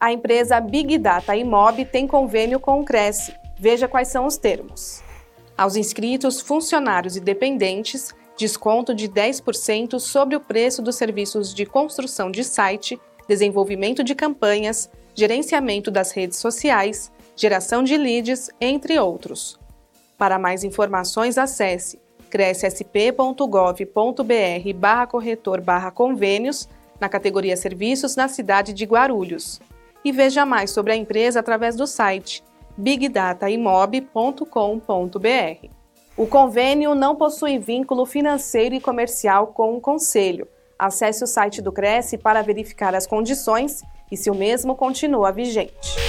A empresa Big Data Imob tem convênio com o Cresce. Veja quais são os termos. Aos inscritos, funcionários e dependentes, desconto de 10% sobre o preço dos serviços de construção de site, desenvolvimento de campanhas, gerenciamento das redes sociais, geração de leads, entre outros. Para mais informações, acesse crescsp.gov.br barra corretor barra convênios na categoria Serviços na cidade de Guarulhos. E veja mais sobre a empresa através do site bigdataimob.com.br. O convênio não possui vínculo financeiro e comercial com o Conselho. Acesse o site do Cresce para verificar as condições e se o mesmo continua vigente.